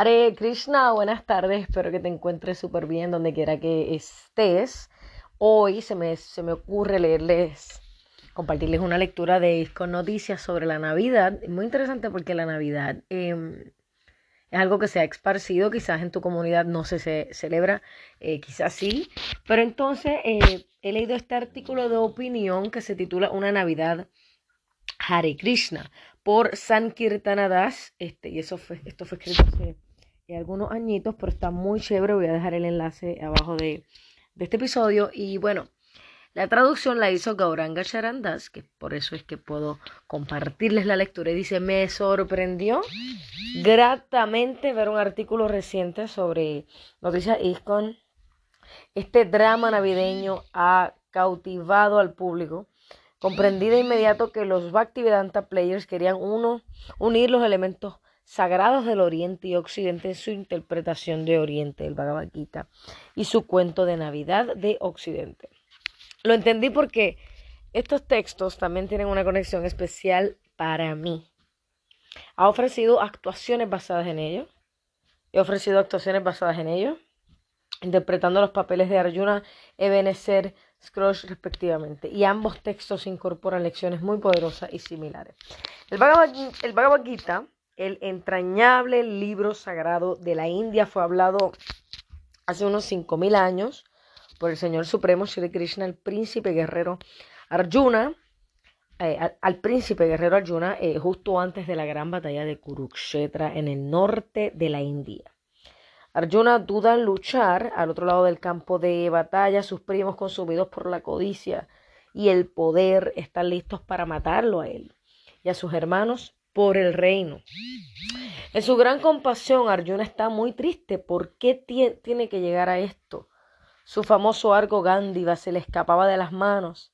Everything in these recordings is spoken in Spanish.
Hare Krishna, buenas tardes, espero que te encuentres súper bien donde quiera que estés. Hoy se me, se me ocurre leerles, compartirles una lectura de con noticias sobre la Navidad. Muy interesante porque la Navidad em, es algo que se ha esparcido, quizás en tu comunidad no se, celebra, eh, quizás sí, pero entonces eh, he leído este artículo de opinión que se titula Una Navidad Hare Krishna por Sankirtana Das, este, y eso fue, esto fue escrito hace eh, algunos añitos, pero está muy chévere, voy a dejar el enlace abajo de, este episodio, y bueno, la traducción la hizo Gauranga Charandas, que por eso es que puedo compartirles la lectura, y dice, me sorprendió gratamente ver un artículo reciente sobre Noticias ISCON, este drama navideño ha cautivado al público. Comprendí de inmediato que los Bhaktivedanta Players querían uno, unir los elementos sagrados del Oriente y Occidente en su interpretación de Oriente, el Bhagavad Gita, y su cuento de Navidad de Occidente. Lo entendí porque estos textos también tienen una conexión especial para mí. Ha ofrecido actuaciones basadas en ellos. He ofrecido actuaciones basadas en ellos, interpretando los papeles de Arjuna, Ebenezer, Scrooge respectivamente, y ambos textos incorporan lecciones muy poderosas y similares. El Bhagavad, Gita, el entrañable libro sagrado de la India, fue hablado hace unos 5.000 años por el Señor Supremo Sri Krishna, el príncipe guerrero Arjuna, eh, al, príncipe guerrero Arjuna, eh, justo antes de la gran batalla de Kurukshetra en el norte de la India. Arjuna duda en luchar al otro lado del campo de batalla, sus primos consumidos por la codicia y el poder están listos para matarlo a él y a sus hermanos por el reino. En su gran compasión, Arjuna está muy triste. ¿Por qué tiene que llegar a esto? Su famoso arco Gándiva se le escapaba de las manos.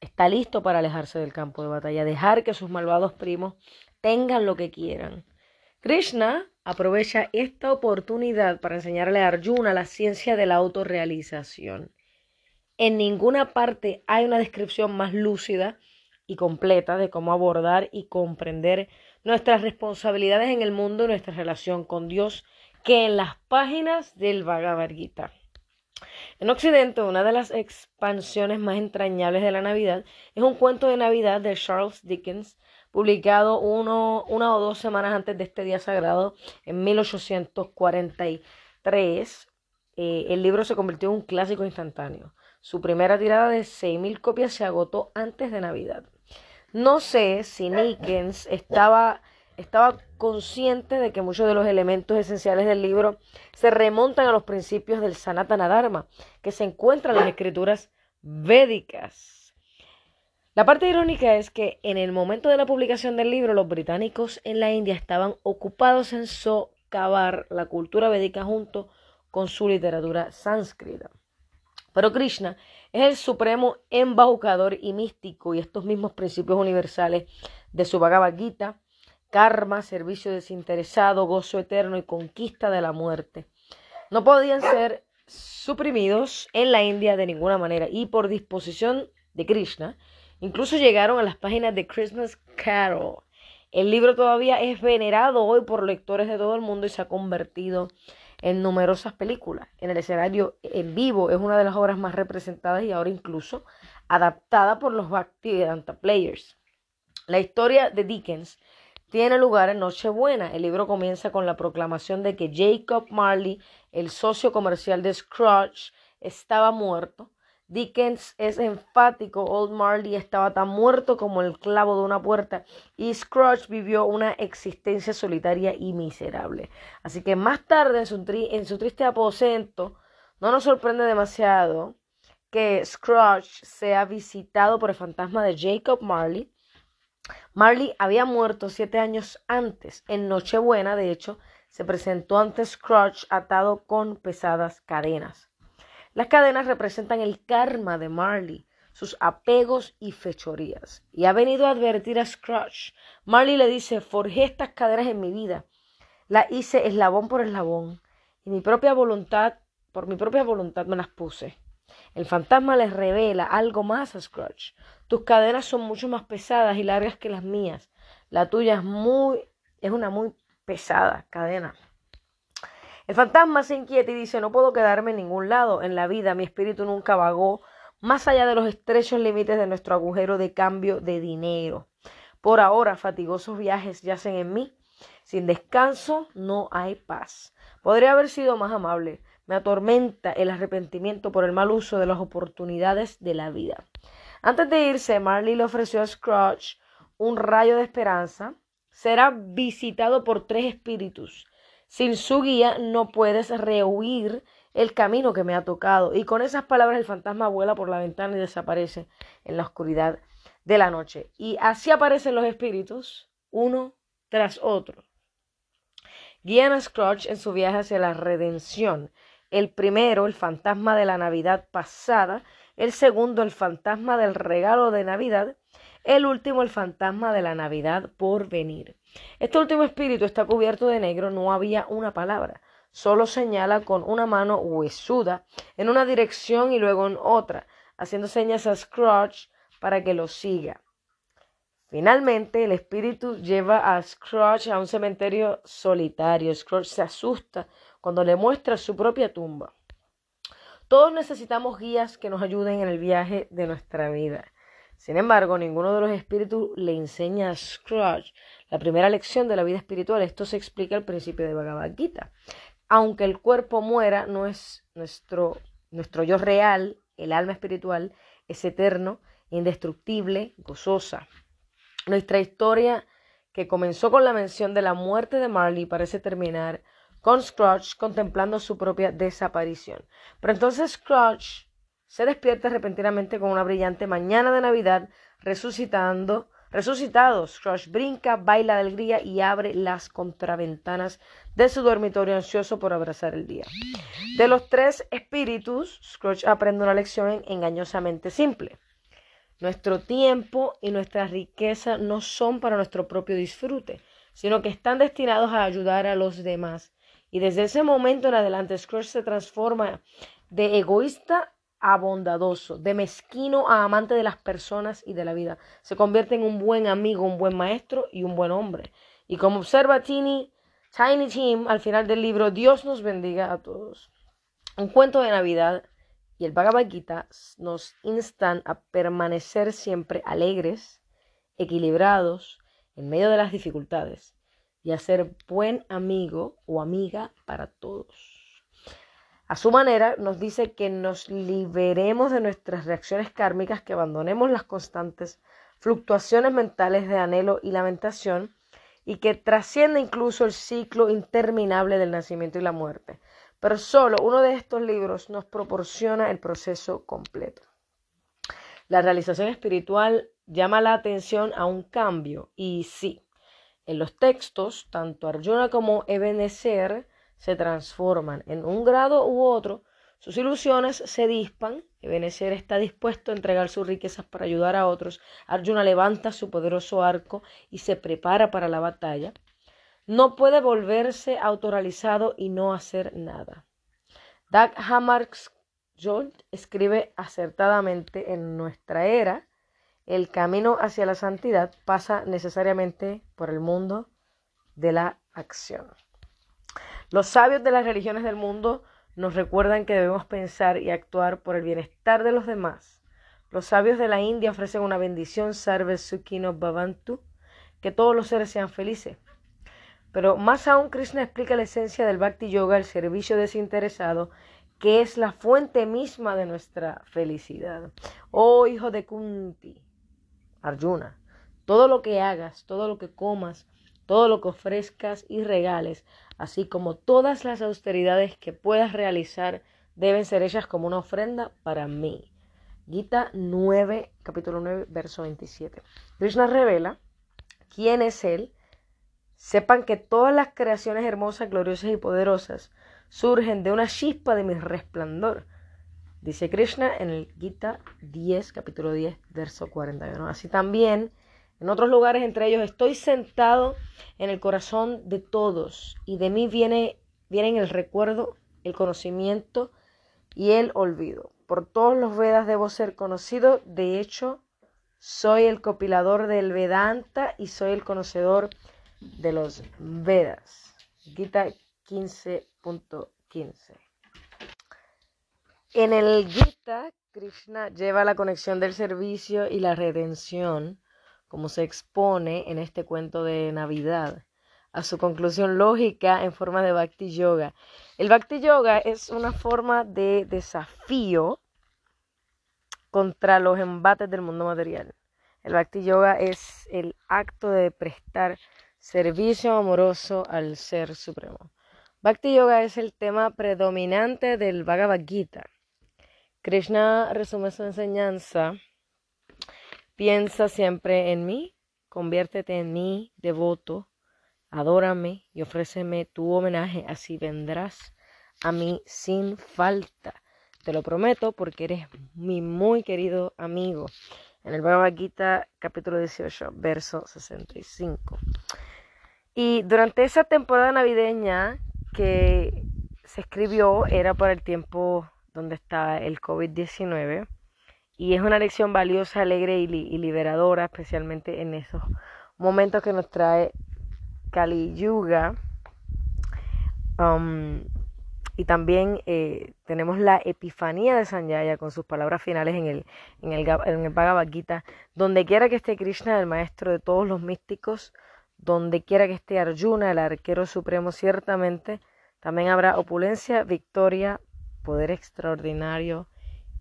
Está listo para alejarse del campo de batalla, dejar que sus malvados primos tengan lo que quieran. Krishna aprovecha esta oportunidad para enseñarle a Arjuna la ciencia de la autorrealización. En ninguna parte hay una descripción más lúcida y completa de cómo abordar y comprender nuestras responsabilidades en el mundo y nuestra relación con Dios que en las páginas del Bhagavad Gita. En Occidente, una de las expansiones más entrañables de la Navidad es un cuento de Navidad de Charles Dickens publicado uno, una o dos semanas antes de este día sagrado, en 1843. Eh, el libro se convirtió en un clásico instantáneo. Su primera tirada de 6.000 copias se agotó antes de Navidad. No sé si Nickens estaba, estaba consciente de que muchos de los elementos esenciales del libro se remontan a los principios del Sanatana Dharma, que se encuentran en las escrituras védicas. La parte irónica es que en el momento de la publicación del libro, los británicos en la India estaban ocupados en socavar la cultura védica junto con su literatura sánscrita. Pero Krishna es el supremo embaucador y místico y estos mismos principios universales de su Bhagavad Gita, karma, servicio desinteresado, gozo eterno y conquista de la muerte, no podían ser suprimidos en la India de ninguna manera y por disposición de Krishna, Incluso llegaron a las páginas de Christmas Carol. El libro todavía es venerado hoy por lectores de todo el mundo y se ha convertido en numerosas películas. En el escenario en vivo es una de las obras más representadas y ahora incluso adaptada por los Bhaktivedanta Players. La historia de Dickens tiene lugar en Nochebuena. El libro comienza con la proclamación de que Jacob Marley, el socio comercial de Scrooge, estaba muerto Dickens es enfático, Old Marley estaba tan muerto como el clavo de una puerta y Scrooge vivió una existencia solitaria y miserable. Así que más tarde en su, triste aposento, no nos sorprende demasiado que Scrooge sea visitado por el fantasma de Jacob Marley. Marley había muerto siete años antes, en Nochebuena, de hecho, se presentó ante Scrooge atado con pesadas cadenas. Las cadenas representan el karma de Marley, sus apegos y fechorías. Y ha venido a advertir a Scrooge. Marley le dice, forjé estas cadenas en mi vida. La hice eslabón por eslabón. Y mi propia voluntad, por mi propia voluntad me las puse. El fantasma le revela algo más a Scrooge. Tus cadenas son mucho más pesadas y largas que las mías. La tuya es muy, es una muy pesada cadena. El fantasma se inquieta y dice, no puedo quedarme en ningún lado. En la vida mi espíritu nunca vagó más allá de los estrechos límites de nuestro agujero de cambio de dinero. Por ahora, fatigosos viajes yacen en mí. Sin descanso no hay paz. Podría haber sido más amable. Me atormenta el arrepentimiento por el mal uso de las oportunidades de la vida. Antes de irse, Marley le ofreció a Scrooge un rayo de esperanza. Será visitado por tres espíritus. Sin su guía no puedes rehuir el camino que me ha tocado. Y con esas palabras el fantasma vuela por la ventana y desaparece en la oscuridad de la noche. Y así aparecen los espíritus, uno tras otro. Guían a Scrooge en su viaje hacia la redención. El primero, el fantasma de la Navidad pasada. El segundo, el fantasma del regalo de Navidad. El último, el fantasma de la Navidad por venir. Este último espíritu está cubierto de negro, no había una palabra solo señala con una mano huesuda en una dirección y luego en otra, haciendo señas a Scrooge para que lo siga. Finalmente, el espíritu lleva a Scrooge a un cementerio solitario. Scrooge se asusta cuando le muestra su propia tumba. Todos necesitamos guías que nos ayuden en el viaje de nuestra vida. Sin embargo, ninguno de los espíritus le enseña a Scrooge la primera lección de la vida espiritual. Esto se explica al principio de Bhagavad Gita aunque el cuerpo muera, no es nuestro, nuestro yo real, el alma espiritual, es eterno, indestructible, gozosa. Nuestra historia, que comenzó con la mención de la muerte de Marley, parece terminar con Scrooge contemplando su propia desaparición. Pero entonces Scrooge se despierta repentinamente con una brillante mañana de Navidad, resucitando Resucitado, Scrooge brinca, baila de alegría y abre las contraventanas de su dormitorio ansioso por abrazar el día. De los tres espíritus, Scrooge aprende una lección engañosamente simple. Nuestro tiempo y nuestra riqueza no son para nuestro propio disfrute, sino que están destinados a ayudar a los demás. Y desde ese momento en adelante, Scrooge se transforma de egoísta a bondadoso, de mezquino a amante de las personas y de la vida. Se convierte en un buen amigo, un buen maestro y un buen hombre. Y como observa Tiny, Tiny Tim al final del libro, Dios nos bendiga a todos. Un cuento de Navidad y el Bhagavad nos instan a permanecer siempre alegres, equilibrados, en medio de las dificultades y a ser buen amigo o amiga para todos. A su manera, nos dice que nos liberemos de nuestras reacciones kármicas, que abandonemos las constantes fluctuaciones mentales de anhelo y lamentación y que trascienda incluso el ciclo interminable del nacimiento y la muerte. Pero solo uno de estos libros nos proporciona el proceso completo. La realización espiritual llama la atención a un cambio y sí, en los textos, tanto Arjuna como Ebenezer se transforman en un grado u otro, sus ilusiones se dispan, Ebenezer está dispuesto a entregar sus riquezas para ayudar a otros, Arjuna levanta su poderoso arco y se prepara para la batalla, no puede volverse autoralizado y no hacer nada. Dag Hammarskjöld escribe acertadamente en nuestra era, el camino hacia la santidad pasa necesariamente por el mundo de la acción. Los sabios de las religiones del mundo nos recuerdan que debemos pensar y actuar por el bienestar de los demás. Los sabios de la India ofrecen una bendición, Sarve Sukhino Bhavantu, que todos los seres sean felices. Pero más aún Krishna explica la esencia del Bhakti Yoga, el servicio desinteresado, que es la fuente misma de nuestra felicidad. Oh hijo de Kunti, Arjuna, todo lo que hagas, todo lo que comas, todo lo que ofrezcas y regales, así como todas las austeridades que puedas realizar, deben ser hechas como una ofrenda para mí. Gita 9, capítulo 9, verso 27. Krishna revela quién es Él. Sepan que todas las creaciones hermosas, gloriosas y poderosas surgen de una chispa de mi resplandor. Dice Krishna en el Gita 10, capítulo 10, verso 41. Así también en otros lugares, entre ellos, estoy sentado en el corazón de todos y de mí viene, vienen el recuerdo, el conocimiento y el olvido. Por todos los Vedas debo ser conocido. De hecho, soy el copilador del Vedanta y soy el conocedor de los Vedas. Gita 15.15. En el Gita, Krishna lleva la conexión del servicio y la redención, como se expone en este cuento de Navidad, a su conclusión lógica en forma de Bhakti Yoga. El Bhakti Yoga es una forma de desafío contra los embates del mundo material. El Bhakti Yoga es el acto de prestar servicio amoroso al Ser Supremo. Bhakti Yoga es el tema predominante del Bhagavad Gita. Krishna resume su enseñanza, piensa siempre en mí, conviértete en mi devoto, adórame y ofréceme tu homenaje, así vendrás a mí sin falta. Te lo prometo porque eres mi muy querido amigo. En el Bhagavad Gita, capítulo 18, verso 65. Y durante esa temporada navideña que se escribió, era por el tiempo donde está el COVID-19. Y es una lección valiosa, alegre y, liberadora, especialmente en esos momentos que nos trae Kali Yuga. Um, y también eh, tenemos la epifanía de Sanjaya con sus palabras finales en el, en el, en el Bhagavad Gita. Donde quiera que esté Krishna, el maestro de todos los místicos, donde quiera que esté Arjuna, el arquero supremo, ciertamente también habrá opulencia, victoria, poder extraordinario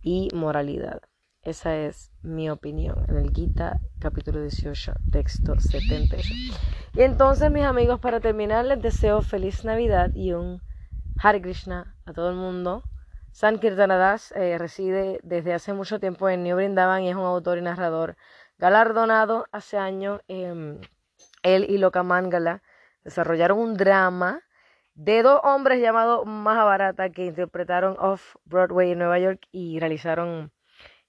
y moralidad. Esa es mi opinión en el Gita capítulo 18, texto 78. Y entonces, mis amigos, para terminar, les deseo feliz Navidad y un Hare Krishna a todo el mundo. Sankirtanadas eh, reside desde hace mucho tiempo en New Brindavan y es un autor y narrador galardonado hace años. Em, él y Lokamangala desarrollaron un drama de dos hombres llamados Mahabharata que interpretaron Off Broadway en Nueva York y realizaron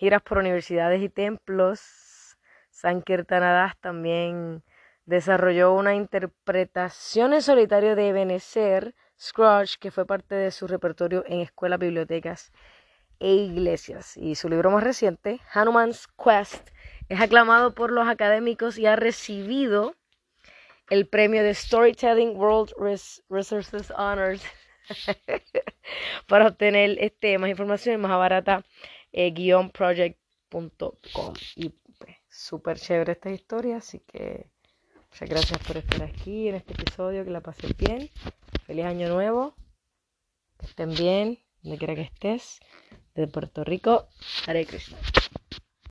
giras por universidades y templos. Sankirtanadas también desarrolló una interpretación en solitario de Ebenezer Scrooge, que fue parte de su repertorio en escuelas, bibliotecas e iglesias. Y su libro más reciente, Hanuman's Quest, es aclamado por los académicos y ha recibido el premio de Storytelling World Resources Honors para obtener este, más información más barata eh, project.com y pues, súper chévere esta historia así que muchas gracias por estar aquí en este episodio que la pasen bien Feliz año nuevo. Que estén bien, donde quiera que estés. De Puerto Rico, Hare Krishna.